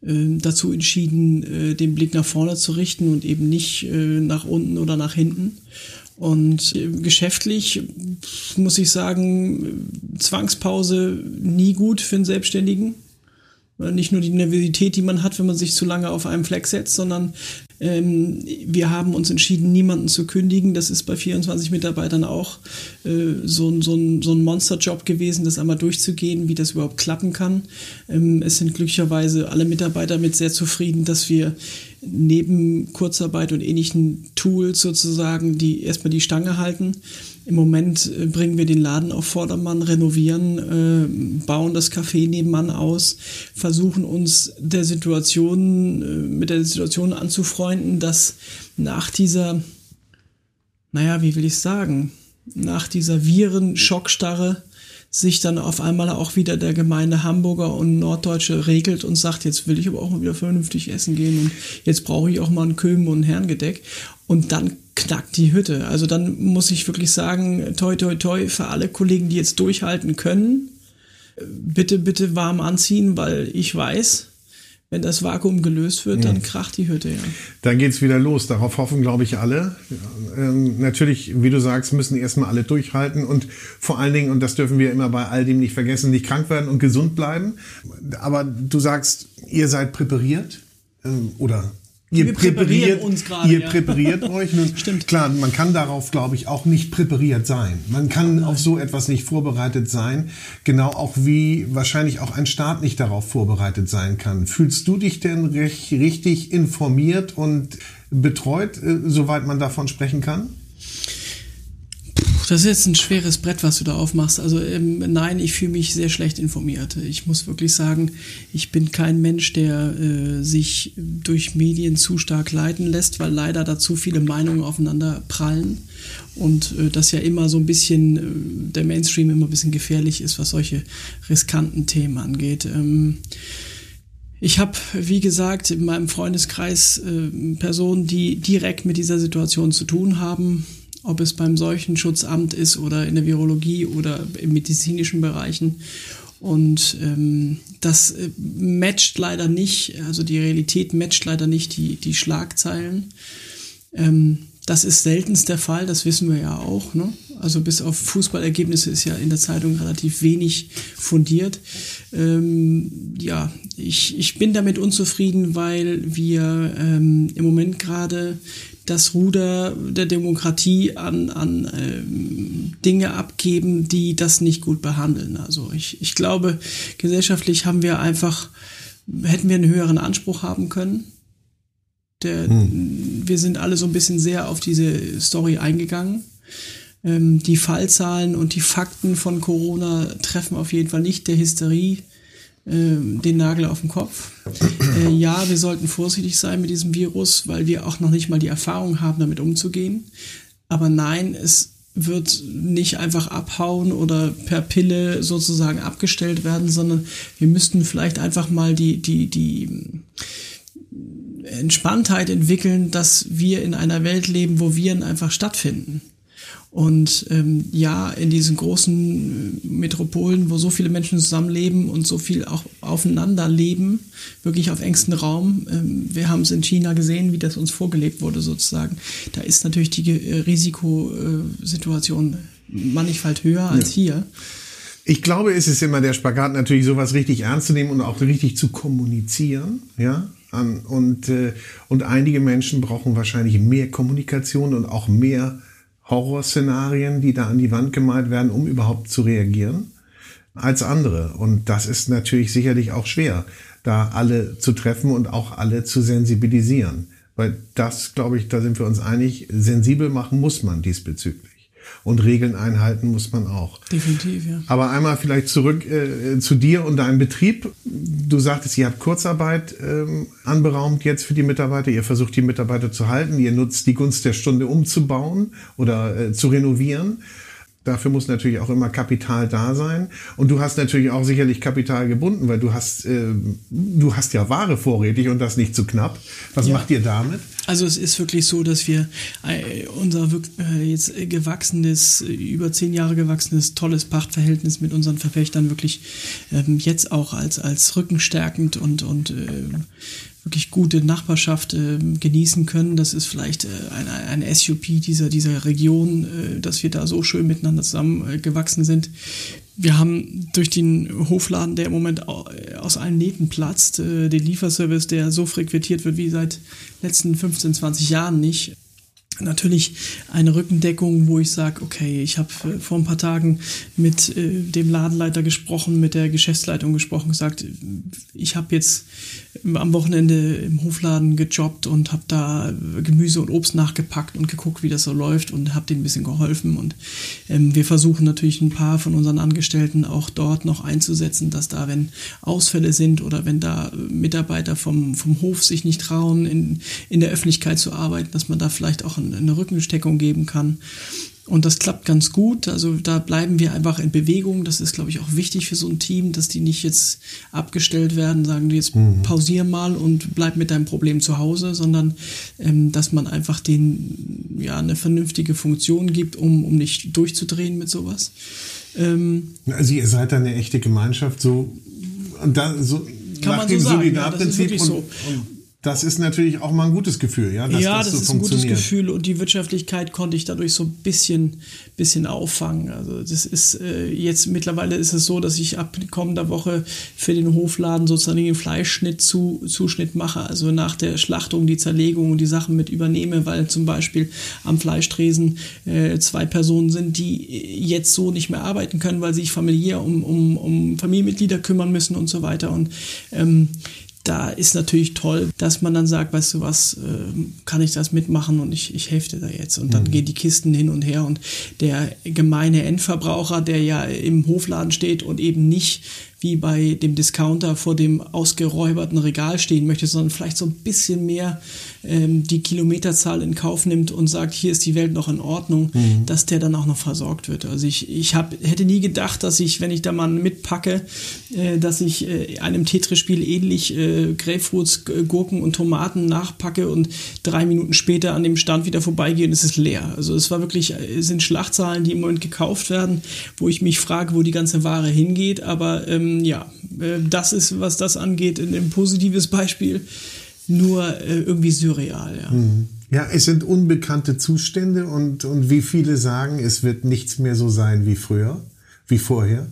äh, dazu entschieden, äh, den Blick nach vorne zu richten und eben nicht äh, nach unten oder nach hinten. Und äh, geschäftlich muss ich sagen, Zwangspause nie gut für einen Selbstständigen. Nicht nur die Nervosität, die man hat, wenn man sich zu lange auf einem Fleck setzt, sondern ähm, wir haben uns entschieden, niemanden zu kündigen. Das ist bei 24 Mitarbeitern auch äh, so, so, ein, so ein Monsterjob gewesen, das einmal durchzugehen, wie das überhaupt klappen kann. Ähm, es sind glücklicherweise alle Mitarbeiter mit sehr zufrieden, dass wir neben Kurzarbeit und ähnlichen Tools sozusagen, die erstmal die Stange halten. Im Moment äh, bringen wir den Laden auf Vordermann, renovieren, äh, bauen das Café nebenan aus, versuchen uns der Situation, äh, mit der Situation anzufreunden, dass nach dieser, naja, wie will ich sagen, nach dieser Viren-Schockstarre sich dann auf einmal auch wieder der Gemeinde Hamburger und Norddeutsche regelt und sagt, jetzt will ich aber auch mal wieder vernünftig essen gehen und jetzt brauche ich auch mal einen Kömen und ein Herrengedeck. Und dann knackt die Hütte. Also dann muss ich wirklich sagen, toi, toi, toi, für alle Kollegen, die jetzt durchhalten können, bitte, bitte warm anziehen, weil ich weiß, wenn das Vakuum gelöst wird, dann kracht die Hütte, ja. Dann geht's wieder los. Darauf hoffen, glaube ich, alle. Ähm, natürlich, wie du sagst, müssen erstmal alle durchhalten und vor allen Dingen, und das dürfen wir immer bei all dem nicht vergessen, nicht krank werden und gesund bleiben. Aber du sagst, ihr seid präpariert ähm, oder Ihr präpariert, uns gerade, ihr ja. präpariert euch. Nun, Stimmt. Klar, man kann darauf, glaube ich, auch nicht präpariert sein. Man kann auf so etwas nicht vorbereitet sein. Genau auch wie wahrscheinlich auch ein Staat nicht darauf vorbereitet sein kann. Fühlst du dich denn recht, richtig informiert und betreut, äh, soweit man davon sprechen kann? Das ist jetzt ein schweres Brett, was du da aufmachst. Also ähm, nein, ich fühle mich sehr schlecht informiert. Ich muss wirklich sagen, ich bin kein Mensch, der äh, sich durch Medien zu stark leiten lässt, weil leider da zu viele Meinungen aufeinander prallen und äh, das ja immer so ein bisschen, äh, der Mainstream immer ein bisschen gefährlich ist, was solche riskanten Themen angeht. Ähm, ich habe, wie gesagt, in meinem Freundeskreis äh, Personen, die direkt mit dieser Situation zu tun haben, ob es beim Seuchenschutzamt ist oder in der Virologie oder in medizinischen Bereichen. Und ähm, das äh, matcht leider nicht, also die Realität matcht leider nicht die, die Schlagzeilen. Ähm, das ist seltenst der Fall, das wissen wir ja auch. Ne? Also bis auf Fußballergebnisse ist ja in der Zeitung relativ wenig fundiert. Ähm, ja, ich, ich bin damit unzufrieden, weil wir ähm, im Moment gerade das Ruder der Demokratie an, an ähm, Dinge abgeben, die das nicht gut behandeln. Also ich, ich glaube, gesellschaftlich haben wir einfach, hätten wir einen höheren Anspruch haben können. Der, Wir sind alle so ein bisschen sehr auf diese Story eingegangen. Ähm, die Fallzahlen und die Fakten von Corona treffen auf jeden Fall nicht der Hysterie den Nagel auf den Kopf. Äh, ja, wir sollten vorsichtig sein mit diesem Virus, weil wir auch noch nicht mal die Erfahrung haben, damit umzugehen. Aber nein, es wird nicht einfach abhauen oder per Pille sozusagen abgestellt werden, sondern wir müssten vielleicht einfach mal die, die, die Entspanntheit entwickeln, dass wir in einer Welt leben, wo Viren einfach stattfinden. Und ähm, ja, in diesen großen äh, Metropolen, wo so viele Menschen zusammenleben und so viel auch aufeinander leben, wirklich auf engstem Raum. Ähm, wir haben es in China gesehen, wie das uns vorgelebt wurde sozusagen. Da ist natürlich die äh, Risikosituation mannigfalt höher als hier. Ich glaube, es ist immer der Spagat, natürlich sowas richtig ernst zu nehmen und auch richtig zu kommunizieren, ja. An- Und, äh, und einige Menschen brauchen wahrscheinlich mehr Kommunikation und auch mehr Horrorszenarien, die da an die Wand gemalt werden, um überhaupt zu reagieren, als andere. Und das ist natürlich sicherlich auch schwer, da alle zu treffen und auch alle zu sensibilisieren. Weil das, glaube ich, da sind wir uns einig, sensibel machen muss man diesbezüglich. Und Regeln einhalten muss man auch. Definitiv, ja. Aber einmal vielleicht zurück äh, zu dir und deinem Betrieb. Du sagtest, ihr habt Kurzarbeit ähm, anberaumt jetzt für die Mitarbeiter. Ihr versucht die Mitarbeiter zu halten. Ihr nutzt die Gunst der Stunde umzubauen oder äh, zu renovieren. Dafür muss natürlich auch immer Kapital da sein. Und du hast natürlich auch sicherlich Kapital gebunden, weil du hast, äh, du hast ja Ware vorrätig und das nicht zu knapp. Was Ja. macht ihr damit? Also es ist wirklich so, dass wir äh, unser äh, jetzt gewachsenes, über zehn Jahre gewachsenes, tolles Pachtverhältnis mit unseren Verpächtern wirklich ähm, jetzt auch als, als rückenstärkend und, und äh, wirklich gute Nachbarschaft äh, genießen können. Das ist vielleicht äh, ein, SUP dieser, dieser Region, äh, dass wir da so schön miteinander zusammengewachsen gewachsen sind. Wir haben durch den Hofladen, der im Moment au- aus allen Nähten platzt, äh, den Lieferservice, der so frequentiert wird wie seit letzten 15, 20 Jahren nicht. Natürlich eine Rückendeckung, wo ich sage, okay, ich habe äh, vor ein paar Tagen mit äh, dem Ladenleiter gesprochen, mit der Geschäftsleitung gesprochen, gesagt, ich habe jetzt am Wochenende im Hofladen gejobbt und habe da Gemüse und Obst nachgepackt und geguckt, wie das so läuft und habe denen ein bisschen geholfen. Und ähm, wir versuchen natürlich ein paar von unseren Angestellten auch dort noch einzusetzen, dass da, wenn Ausfälle sind oder wenn da Mitarbeiter vom, vom Hof sich nicht trauen, in, in der Öffentlichkeit zu arbeiten, dass man da vielleicht auch ein- eine Rückensteckung geben kann. Und das klappt ganz gut. Also da bleiben wir einfach in Bewegung. Das ist, glaube ich, auch wichtig für so ein Team, dass die nicht jetzt abgestellt werden, sagen, jetzt pausier mal und bleib mit deinem Problem zu Hause, sondern ähm, dass man einfach denen ja eine vernünftige Funktion gibt, um, um nicht durchzudrehen mit sowas. Ähm, Also ihr seid da eine echte Gemeinschaft, so, und da, so Kann nach man so dem sagen. Ja, das ist wirklich und, so. und das ist natürlich auch mal ein gutes Gefühl, ja, dass ja, das, das, so ist ein gutes. Gefühl und die Wirtschaftlichkeit konnte ich dadurch so ein bisschen, bisschen auffangen. Also das ist äh, jetzt mittlerweile ist es so, dass ich ab kommender Woche für den Hofladen sozusagen den Fleischschnitt zu, Zuschnitt mache, also nach der Schlachtung die Zerlegung und die Sachen mit übernehme, weil zum Beispiel am Fleischtresen äh, zwei Personen sind, die jetzt so nicht mehr arbeiten können, weil sie sich familiär um, um, um Familienmitglieder kümmern müssen und so weiter und ähm, da ist natürlich toll, dass man dann sagt, weißt du was, äh, kann ich das mitmachen und ich, ich helfe dir da jetzt. Und dann Mhm. gehen die Kisten hin und her und der gemeine Endverbraucher, der ja im Hofladen steht und eben nicht wie bei dem Discounter vor dem ausgeräuberten Regal stehen möchte, sondern vielleicht so ein bisschen mehr ähm, die Kilometerzahl in Kauf nimmt und sagt, hier ist die Welt noch in Ordnung, Mhm. dass der dann auch noch versorgt wird. Also ich, ich hab, hätte nie gedacht, dass ich, wenn ich da mal mitpacke, äh, dass ich äh, einem Tetris-Spiel ähnlich äh, Grapefruits, Gurken und Tomaten nachpacke und drei Minuten später an dem Stand wieder vorbeigehe und es ist leer. Also es war wirklich, äh, es sind Schlachtzahlen, die im Moment gekauft werden, wo ich mich frage, wo die ganze Ware hingeht. Aber ähm, ja, äh, das ist, was das angeht, ein, ein positives Beispiel. Nur äh, irgendwie surreal, ja. Ja, es sind unbekannte Zustände und, und wie viele sagen, es wird nichts mehr so sein wie früher, wie vorher.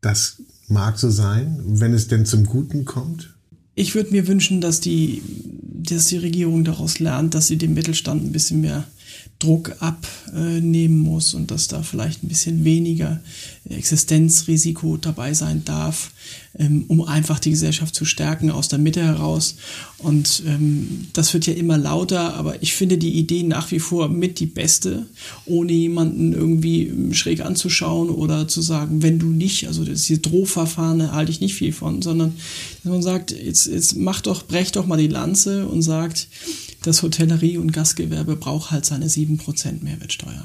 Das mag so sein, wenn es denn zum Guten kommt. Ich würde mir wünschen, dass die, dass die Regierung daraus lernt, dass sie dem Mittelstand ein bisschen mehr Druck abnehmen muss und dass da vielleicht ein bisschen weniger Existenzrisiko dabei sein darf, ähm, um einfach die Gesellschaft zu stärken aus der Mitte heraus. Und ähm, das wird ja immer lauter, aber ich finde die Idee nach wie vor mit die beste, ohne jemanden irgendwie schräg anzuschauen oder zu sagen, wenn du nicht, also das hier Drohverfahren halte ich nicht viel von, sondern dass man sagt, jetzt, jetzt mach doch, brech doch mal die Lanze und sagt, das Hotellerie und Gastgewerbe braucht halt seine 7% Mehrwertsteuer.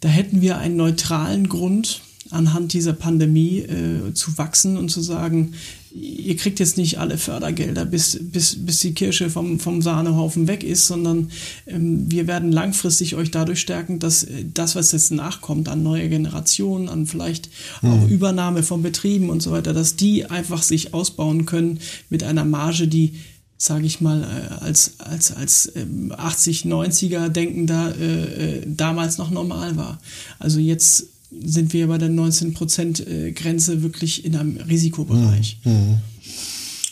Da hätten wir einen neutralen Grund, anhand dieser Pandemie äh, zu wachsen und zu sagen, ihr kriegt jetzt nicht alle Fördergelder, bis, bis, bis die Kirsche vom, vom Sahnehaufen weg ist, sondern ähm, wir werden langfristig euch dadurch stärken, dass äh, das, was jetzt nachkommt an neue Generationen, an vielleicht auch Übernahme von Betrieben und so weiter, dass die einfach sich ausbauen können mit einer Marge, die sage ich mal, äh, als, als, als ähm, 80, 90er denkender äh, damals noch normal war. Also jetzt sind wir bei der 19% äh, Grenze wirklich in einem Risikobereich.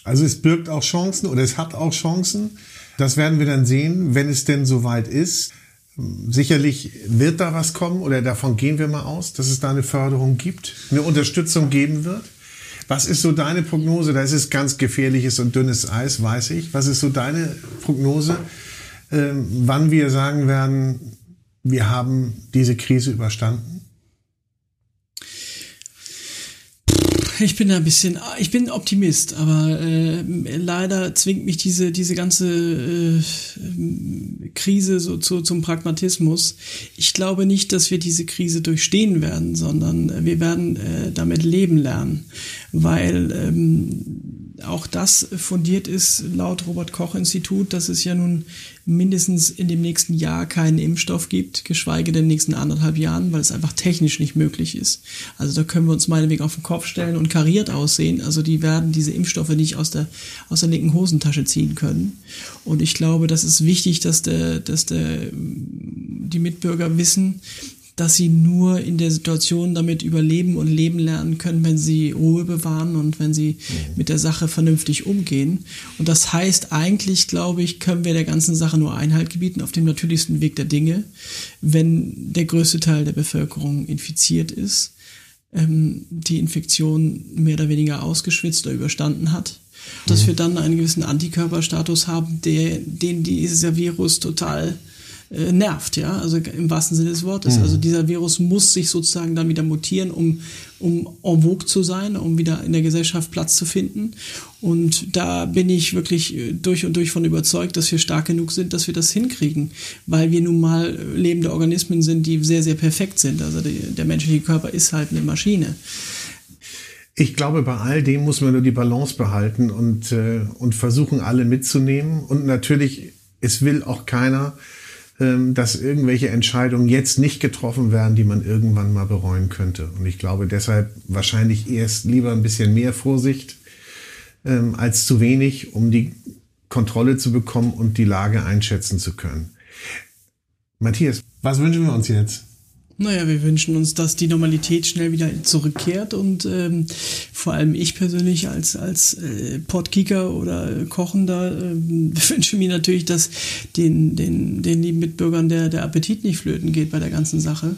Also es birgt auch Chancen oder es hat auch Chancen. Das werden wir dann sehen, wenn es denn soweit ist. Sicherlich wird da was kommen oder davon gehen wir mal aus, dass es da eine Förderung gibt, eine Unterstützung geben wird. Was ist so deine Prognose? Da ist es ganz gefährliches und dünnes Eis, weiß ich. Was ist so deine Prognose, ähm, wann wir sagen werden, wir haben diese Krise überstanden? Ich bin ein bisschen, ich bin Optimist, aber äh, leider zwingt mich diese, diese ganze äh, Krise so zu, zum Pragmatismus. Ich glaube nicht, dass wir diese Krise durchstehen werden, sondern wir werden äh, damit leben lernen, weil ähm, auch das fundiert ist laut Robert Koch Institut, dass es ja nun mindestens in dem nächsten Jahr keinen Impfstoff gibt, geschweige denn in den nächsten anderthalb Jahren, weil es einfach technisch nicht möglich ist. Also da können wir uns meinetwegen auf den Kopf stellen und kariert aussehen. Also die werden diese Impfstoffe nicht aus der, aus der linken Hosentasche ziehen können. Und ich glaube, das ist wichtig, dass der, dass der, die Mitbürger wissen, dass sie nur in der Situation damit überleben und leben lernen können, wenn sie Ruhe bewahren und wenn sie mhm. mit der Sache vernünftig umgehen. Und das heißt, eigentlich, glaube ich, können wir der ganzen Sache nur Einhalt gebieten auf dem natürlichsten Weg der Dinge, wenn der größte Teil der Bevölkerung infiziert ist, ähm, die Infektion mehr oder weniger ausgeschwitzt oder überstanden hat. Dass wir dann einen gewissen Antikörperstatus haben, der, den dieser Virus total äh, nervt, ja, also im wahrsten Sinne des Wortes. Mhm. Also dieser Virus muss sich sozusagen dann wieder mutieren, um, um en vogue zu sein, um wieder in der Gesellschaft Platz zu finden. Und da bin ich wirklich durch und durch von überzeugt, dass wir stark genug sind, dass wir das hinkriegen, weil wir nun mal lebende Organismen sind, die sehr, sehr perfekt sind. Also die, der menschliche Körper ist halt eine Maschine. Ich glaube, bei all dem muss man nur die Balance behalten und, äh, und versuchen, alle mitzunehmen. Und natürlich, es will auch keiner, dass irgendwelche Entscheidungen jetzt nicht getroffen werden, die man irgendwann mal bereuen könnte. Und ich glaube deshalb wahrscheinlich erst lieber ein bisschen mehr Vorsicht, ähm, als zu wenig, um die Kontrolle zu bekommen und die Lage einschätzen zu können. Matthias, was wünschen wir uns jetzt? Naja, wir wünschen uns, dass die Normalität schnell wieder zurückkehrt und ähm, vor allem ich persönlich als, als äh, Podkicker oder Kochender äh, wünsche mir natürlich, dass den, den, den lieben Mitbürgern der, der Appetit nicht flöten geht bei der ganzen Sache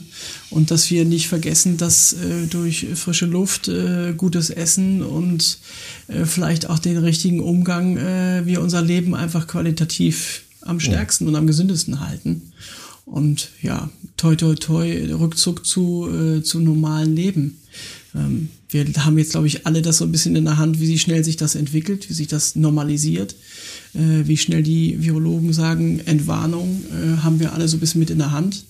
und dass wir nicht vergessen, dass äh, durch frische Luft, äh, gutes Essen und äh, vielleicht auch den richtigen Umgang äh, wir unser Leben einfach qualitativ am stärksten ja. und am gesündesten halten. Und ja, toi, toi, toi, Rückzug zu, äh, zu normalen Leben. Ähm, wir haben jetzt, glaube ich, alle das so ein bisschen in der Hand, wie schnell sich das entwickelt, wie sich das normalisiert, äh, wie schnell die Virologen sagen, Entwarnung äh, haben wir alle so ein bisschen mit in der Hand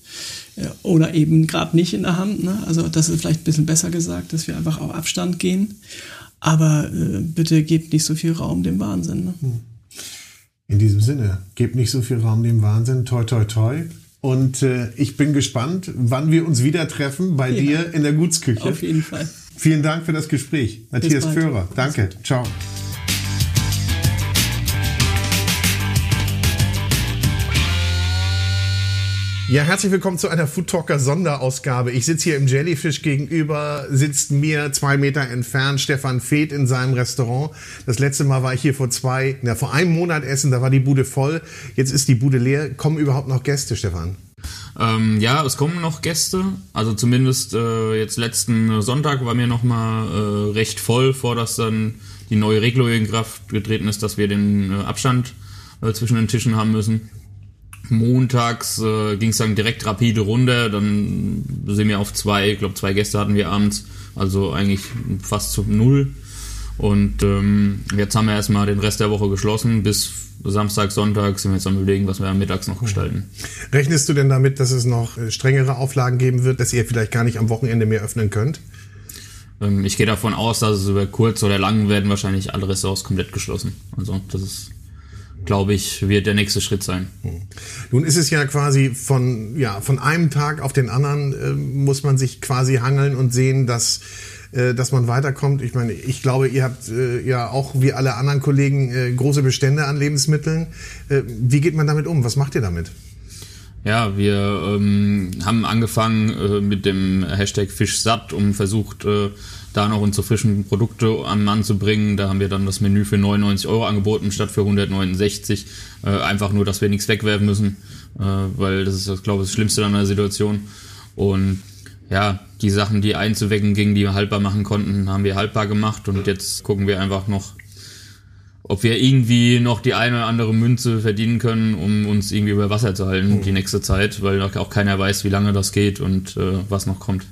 äh, oder eben gerade nicht in der Hand. Ne? Also das ist vielleicht ein bisschen besser gesagt, dass wir einfach auf Abstand gehen. Aber äh, bitte gebt nicht so viel Raum dem Wahnsinn. Ne? Hm. In diesem Sinne, gebt nicht so viel Raum dem Wahnsinn. Toi, toi, toi. Und äh, ich bin gespannt, wann wir uns wieder treffen bei ja. dir in der Gutsküche. Auf jeden Fall. Vielen Dank für das Gespräch. Matthias Föhrer. Danke. Ciao. Ja, herzlich willkommen zu einer Food Talker Sonderausgabe. Ich sitze hier im Jellyfish gegenüber, sitzt mir zwei Meter entfernt Stefan Feeth in seinem Restaurant. Das letzte Mal war ich hier vor zwei, na, vor einem Monat essen, da war die Bude voll. Jetzt ist die Bude leer. Kommen überhaupt noch Gäste, Stefan? Ähm, ja, es kommen noch Gäste. Also zumindest äh, jetzt letzten Sonntag war mir noch mal äh, recht voll, vor dass dann die neue Regelung in Kraft getreten ist, dass wir den äh, Abstand äh, zwischen den Tischen haben müssen montags äh, ging es dann direkt rapide runter. Dann sind wir auf zwei, ich glaube zwei Gäste hatten wir abends, also eigentlich fast zu null. Und ähm, jetzt haben wir erstmal den Rest der Woche geschlossen. Bis Samstag, Sonntag sind wir jetzt am überlegen, was wir mittags noch gestalten. Rechnest du denn damit, dass es noch äh, strengere Auflagen geben wird, dass ihr vielleicht gar nicht am Wochenende mehr öffnen könnt? Ähm, ich gehe davon aus, dass es über kurz oder lang werden wahrscheinlich alle Restaurants komplett geschlossen. Also das ist glaube ich, wird der nächste Schritt sein. Hm. Nun ist es ja quasi von, ja, von einem Tag auf den anderen äh, muss man sich quasi hangeln und sehen, dass äh, dass man weiterkommt. Ich meine, ich glaube, ihr habt äh, ja auch wie alle anderen Kollegen äh, große Bestände an Lebensmitteln. Äh, wie geht man damit um? Was macht ihr damit? Ja, wir ähm, haben angefangen äh, mit dem Hashtag Fischsatt und versucht, äh, da noch unsere frischen Produkte an Mann zu bringen. Da haben wir dann das Menü für 99 Euro angeboten statt für 169. Äh, einfach nur, dass wir nichts wegwerfen müssen, äh, weil das ist, ich glaube das Schlimmste an der Situation. Und ja, die Sachen, die einzuwecken gingen, die wir haltbar machen konnten, haben wir haltbar gemacht und jetzt gucken wir einfach noch, ob wir irgendwie noch die eine oder andere Münze verdienen können, um uns irgendwie über Wasser zu halten mhm. die nächste Zeit, weil auch keiner weiß, wie lange das geht und äh, was noch kommt.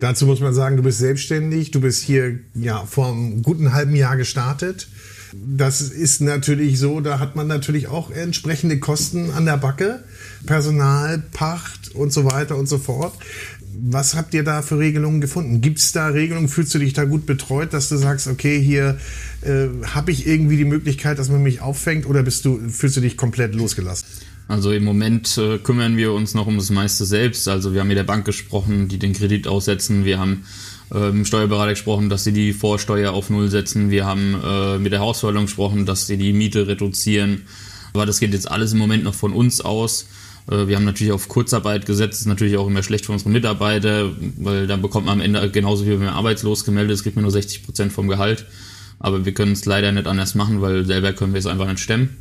Dazu muss man sagen, du bist selbstständig, du bist hier ja vor einem guten halben Jahr gestartet. Das ist natürlich so, da hat man natürlich auch entsprechende Kosten an der Backe, Personal, Pacht und so weiter und so fort. Was habt ihr da für Regelungen gefunden? Gibt es da Regelungen? Fühlst du dich da gut betreut, dass du sagst, okay, hier äh, habe ich irgendwie die Möglichkeit, dass man mich auffängt oder bist du, fühlst du dich komplett losgelassen? Also im Moment äh, kümmern wir uns noch um das meiste selbst. Also wir haben mit der Bank gesprochen, die den Kredit aussetzen. Wir haben äh, mit dem Steuerberater gesprochen, dass sie die Vorsteuer auf Null setzen. Wir haben äh, mit der Hausverwaltung gesprochen, dass sie die Miete reduzieren. Aber das geht jetzt alles im Moment noch von uns aus. Äh, wir haben natürlich auf Kurzarbeit gesetzt, das ist natürlich auch immer schlecht für unsere Mitarbeiter, weil dann bekommt man am Ende genauso wie wenn man arbeitslos gemeldet ist, kriegt man nur 60 Prozent vom Gehalt. Aber wir können es leider nicht anders machen, weil selber können wir es einfach nicht stemmen.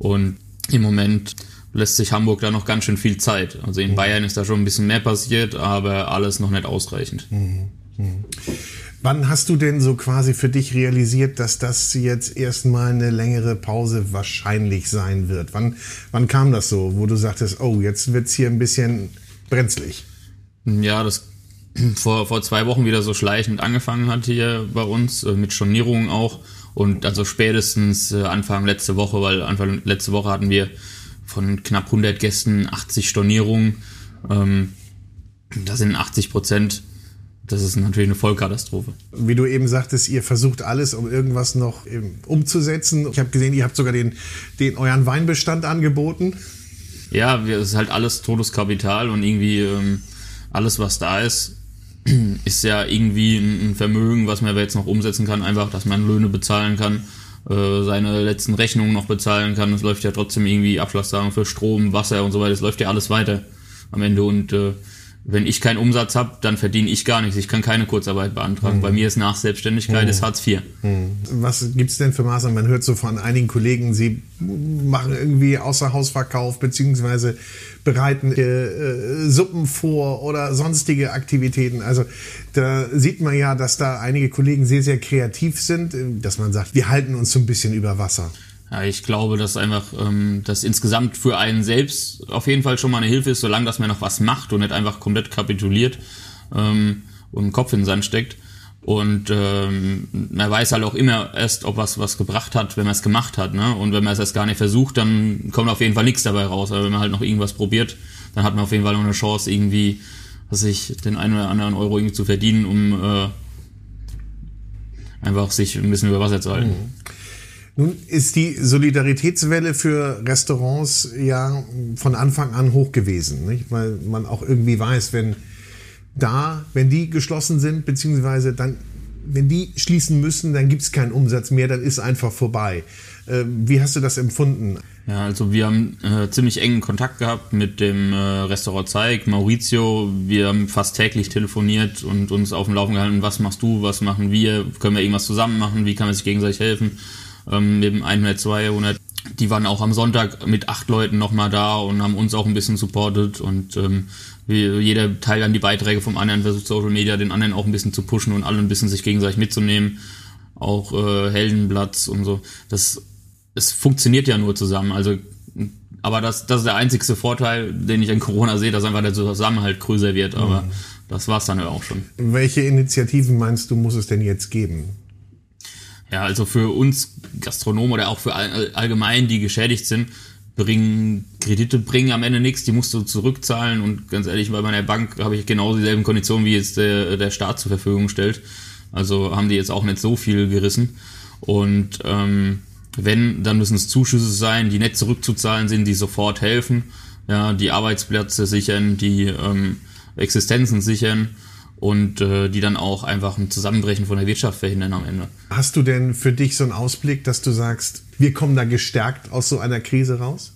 Und im Moment lässt sich Hamburg da noch ganz schön viel Zeit. Also in mhm. Bayern ist da schon ein bisschen mehr passiert, aber alles noch nicht ausreichend. Mhm. Mhm. Wann hast du denn so quasi für dich realisiert, dass das jetzt erstmal eine längere Pause wahrscheinlich sein wird? Wann, wann kam das so, wo du sagtest, oh, jetzt wird's hier ein bisschen brenzlig? Ja, das vor, vor zwei Wochen wieder so schleichend angefangen hat hier bei uns, äh, mit Stornierungen auch. Und also spätestens äh, Anfang letzte Woche, weil Anfang letzte Woche hatten wir von knapp 100 Gästen 80 Stornierungen. Ähm, das sind 80 Prozent. Das ist natürlich eine Vollkatastrophe. Wie du eben sagtest, ihr versucht alles, um irgendwas noch ähm, umzusetzen. Ich habe gesehen, ihr habt sogar den, den euren Weinbestand angeboten. Ja, es ist halt alles Todeskapital und irgendwie ähm, alles, was da ist, ist ja irgendwie ein Vermögen, was man aber jetzt noch umsetzen kann, einfach, dass man Löhne bezahlen kann, äh, seine letzten Rechnungen noch bezahlen kann. Es läuft ja trotzdem irgendwie Abschlagszahlungen für Strom, Wasser und so weiter. Es läuft ja alles weiter am Ende und äh, wenn ich keinen Umsatz habe, dann verdiene ich gar nichts. Ich kann keine Kurzarbeit beantragen. Mhm. Bei mir ist nach Selbstständigkeit mhm. ist Hartz IV. Mhm. Was gibt's denn für Maßnahmen? Man hört so von einigen Kollegen, sie machen irgendwie Außerhausverkauf beziehungsweise bereiten äh, Suppen vor oder sonstige Aktivitäten. Also da sieht man ja, dass da einige Kollegen sehr, sehr kreativ sind, dass man sagt, wir halten uns so ein bisschen über Wasser. Ja, ich glaube, dass einfach ähm, das insgesamt für einen selbst auf jeden Fall schon mal eine Hilfe ist, solange dass man noch was macht und nicht einfach komplett kapituliert ähm, und den Kopf in den Sand steckt. Und ähm, man weiß halt auch immer erst, ob was was gebracht hat, wenn man es gemacht hat. Ne? Und wenn man es erst gar nicht versucht, dann kommt auf jeden Fall nichts dabei raus. Aber wenn man halt noch irgendwas probiert, dann hat man auf jeden Fall noch eine Chance, irgendwie, was ich, den einen oder anderen Euro irgendwie zu verdienen, um äh, einfach sich ein bisschen über Wasser zu halten. Mhm. Nun ist die Solidaritätswelle für Restaurants ja von Anfang an hoch gewesen, nicht? weil man auch irgendwie weiß, wenn da, wenn die geschlossen sind, beziehungsweise dann, wenn die schließen müssen, dann gibt es keinen Umsatz mehr, dann ist einfach vorbei. Ähm, wie hast du das empfunden? Ja, also wir haben äh, ziemlich engen Kontakt gehabt mit dem äh, Restaurant Zeig, Maurizio. Wir haben fast täglich telefoniert und uns auf dem Laufen gehalten, was machst du, was machen wir, können wir irgendwas zusammen machen, wie kann man sich gegenseitig helfen ähm, dem 100, 200. Die waren auch am Sonntag mit acht Leuten nochmal da und haben uns auch ein bisschen supportet und ähm, jeder teilt dann die Beiträge vom anderen, versucht Social Media den anderen auch ein bisschen zu pushen und alle ein bisschen sich gegenseitig mitzunehmen. Auch äh, Heldenplatz und so. Das es funktioniert ja nur zusammen. Also aber das, das ist der einzigste Vorteil, den ich an Corona sehe, dass einfach der Zusammenhalt größer wird. Aber mhm. das war's dann ja auch schon. Welche Initiativen meinst du, muss es denn jetzt geben? Ja, also für uns Gastronomen oder auch für allgemein, die geschädigt sind, bringen Kredite bringen am Ende nichts, die musst du zurückzahlen und ganz ehrlich, bei meiner Bank habe ich genau dieselben Konditionen, wie jetzt der, der Staat zur Verfügung stellt. Also haben die jetzt auch nicht so viel gerissen. Und ähm, wenn, dann müssen es Zuschüsse sein, die nicht zurückzuzahlen sind, die sofort helfen, ja, die Arbeitsplätze sichern, die ähm, Existenzen sichern und äh, die dann auch einfach ein Zusammenbrechen von der Wirtschaft verhindern am Ende. Hast du denn für dich so einen Ausblick, dass du sagst, wir kommen da gestärkt aus so einer Krise raus?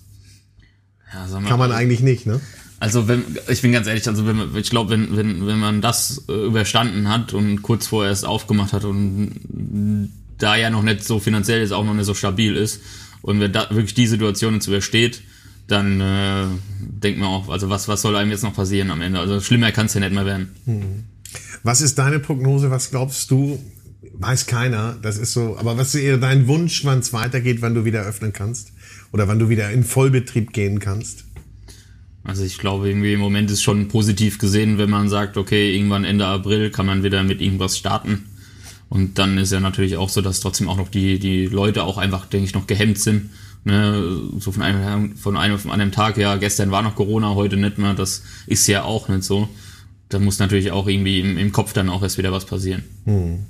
Ja, sag mal, Kann man eigentlich nicht, ne? Also wenn, ich bin ganz ehrlich, also wenn, ich glaube, wenn, wenn, wenn man das äh, überstanden hat und kurz vorher erst aufgemacht hat und da ja noch nicht so finanziell ist, auch noch nicht so stabil ist und wenn da wirklich die Situation jetzt übersteht, dann äh, denkt man auch, also was, was soll einem jetzt noch passieren am Ende? Also schlimmer kann es ja nicht mehr werden. Hm. Was ist deine Prognose? Was glaubst du? Weiß keiner. Das ist so. Aber was ist eher dein Wunsch, wann es weitergeht, wann du wieder öffnen kannst? Oder wann du wieder in Vollbetrieb gehen kannst? Also ich glaube, irgendwie im Moment ist schon positiv gesehen, wenn man sagt, okay, irgendwann Ende April kann man wieder mit irgendwas starten. Und dann ist ja natürlich auch so, dass trotzdem auch noch die, die Leute auch einfach, denke ich, noch gehemmt sind. Ne? So von einem, von einem von einem Tag, ja, gestern war noch Corona, heute nicht mehr. Das ist ja auch nicht so da muss natürlich auch irgendwie im, im, Kopf dann auch erst wieder was passieren. Hm.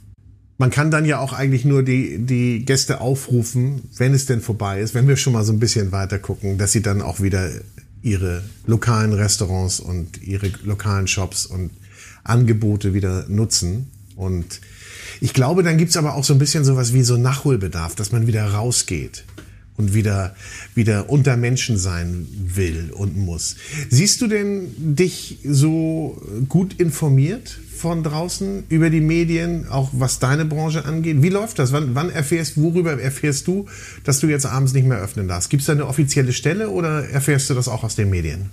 Man kann dann ja auch eigentlich nur die, die Gäste aufrufen, wenn es denn vorbei ist, wenn wir schon mal so ein bisschen weiter gucken, dass sie dann auch wieder ihre lokalen Restaurants und ihre lokalen Shops und Angebote wieder nutzen. Und ich glaube, dann gibt's aber auch so ein bisschen sowas wie so Nachholbedarf, dass man wieder rausgeht und wieder, wieder unter Menschen sein will und muss. Siehst du denn dich so gut informiert von draußen über die Medien, auch was deine Branche angeht? Wie läuft das? Wann, wann erfährst, worüber erfährst du, dass du jetzt abends nicht mehr öffnen darfst? Gibt es da eine offizielle Stelle oder erfährst du das auch aus den Medien?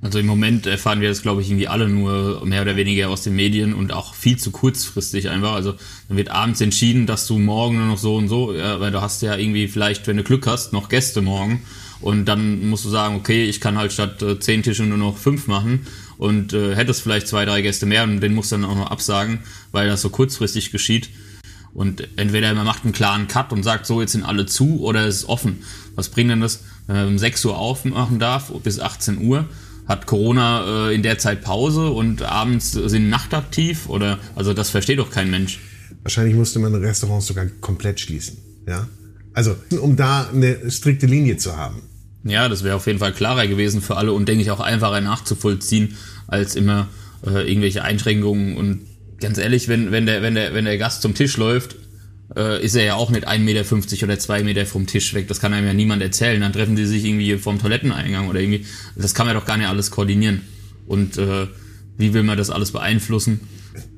Also im Moment erfahren wir das, glaube ich, irgendwie alle nur mehr oder weniger aus den Medien und auch viel zu kurzfristig einfach. Also dann wird abends entschieden, dass du morgen nur noch so und so, ja, weil du hast ja irgendwie vielleicht, wenn du Glück hast, noch Gäste morgen. Und dann musst du sagen, okay, ich kann halt statt äh, zehn Tische nur noch fünf machen und äh, hättest vielleicht zwei, drei Gäste mehr und den musst du dann auch noch absagen, weil das so kurzfristig geschieht. Und entweder man macht einen klaren Cut und sagt, so, jetzt sind alle zu oder es ist offen. Was bringt denn das, wenn man um 6 Uhr aufmachen darf bis 18 Uhr? Hat Corona äh, in der Zeit Pause und abends sind nachtaktiv oder also das versteht doch kein Mensch. Wahrscheinlich musste man Restaurants sogar komplett schließen, ja? Also, um da eine strikte Linie zu haben. Ja, das wäre auf jeden Fall klarer gewesen für alle und denke ich auch einfacher nachzuvollziehen als immer äh, irgendwelche Einschränkungen und ganz ehrlich, wenn, wenn, der, wenn, der, wenn der Gast zum Tisch läuft, äh, ist er ja auch nicht 1,50 Meter oder 2 Meter vom Tisch weg. Das kann einem ja niemand erzählen. Dann treffen sie sich irgendwie vom Toiletteneingang oder irgendwie. Das kann man doch gar nicht alles koordinieren. Und äh, wie will man das alles beeinflussen?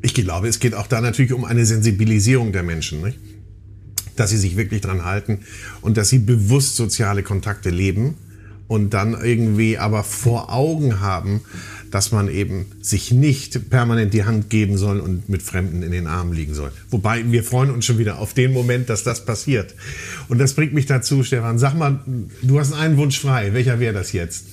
Ich glaube, es geht auch da natürlich um eine Sensibilisierung der Menschen, nicht? dass sie sich wirklich dran halten und dass sie bewusst soziale Kontakte leben und dann irgendwie aber vor Augen haben, dass man eben sich nicht permanent die Hand geben soll und mit Fremden in den Armen liegen soll. Wobei wir freuen uns schon wieder auf den Moment, dass das passiert. Und das bringt mich dazu, Stefan, sag mal, du hast einen Wunsch frei. Welcher wäre das jetzt?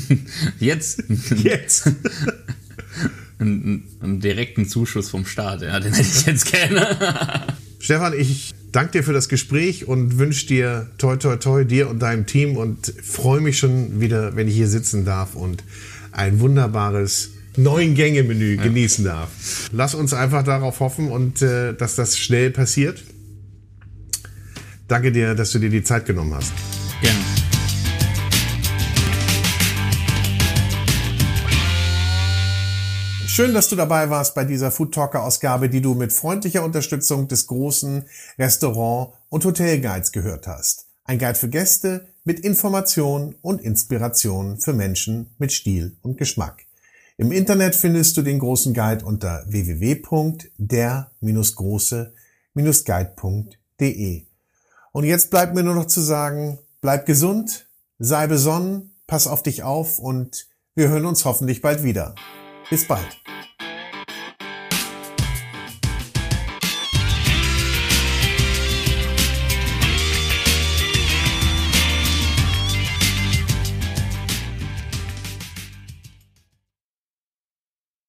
jetzt? Jetzt. einen, einen direkten Zuschuss vom Staat, ja, den hätte ich jetzt gerne. Stefan, ich danke dir für das Gespräch und wünsche dir toi toi toi dir und deinem Team und freue mich schon wieder, wenn ich hier sitzen darf und ein wunderbares neun Gänge Menü ja. genießen darf. Lass uns einfach darauf hoffen und äh, dass das schnell passiert. Danke dir, dass du dir die Zeit genommen hast. Gerne. Schön, dass du dabei warst bei dieser Food Talker Ausgabe, die du mit freundlicher Unterstützung des großen Restaurant- und Hotelguides gehört hast. Ein Guide für Gäste mit Information und Inspiration für Menschen mit Stil und Geschmack. Im Internet findest du den großen Guide unter www.der-große-guide.de. Und jetzt bleibt mir nur noch zu sagen, bleib gesund, sei besonnen, pass auf dich auf und wir hören uns hoffentlich bald wieder. Bis bald.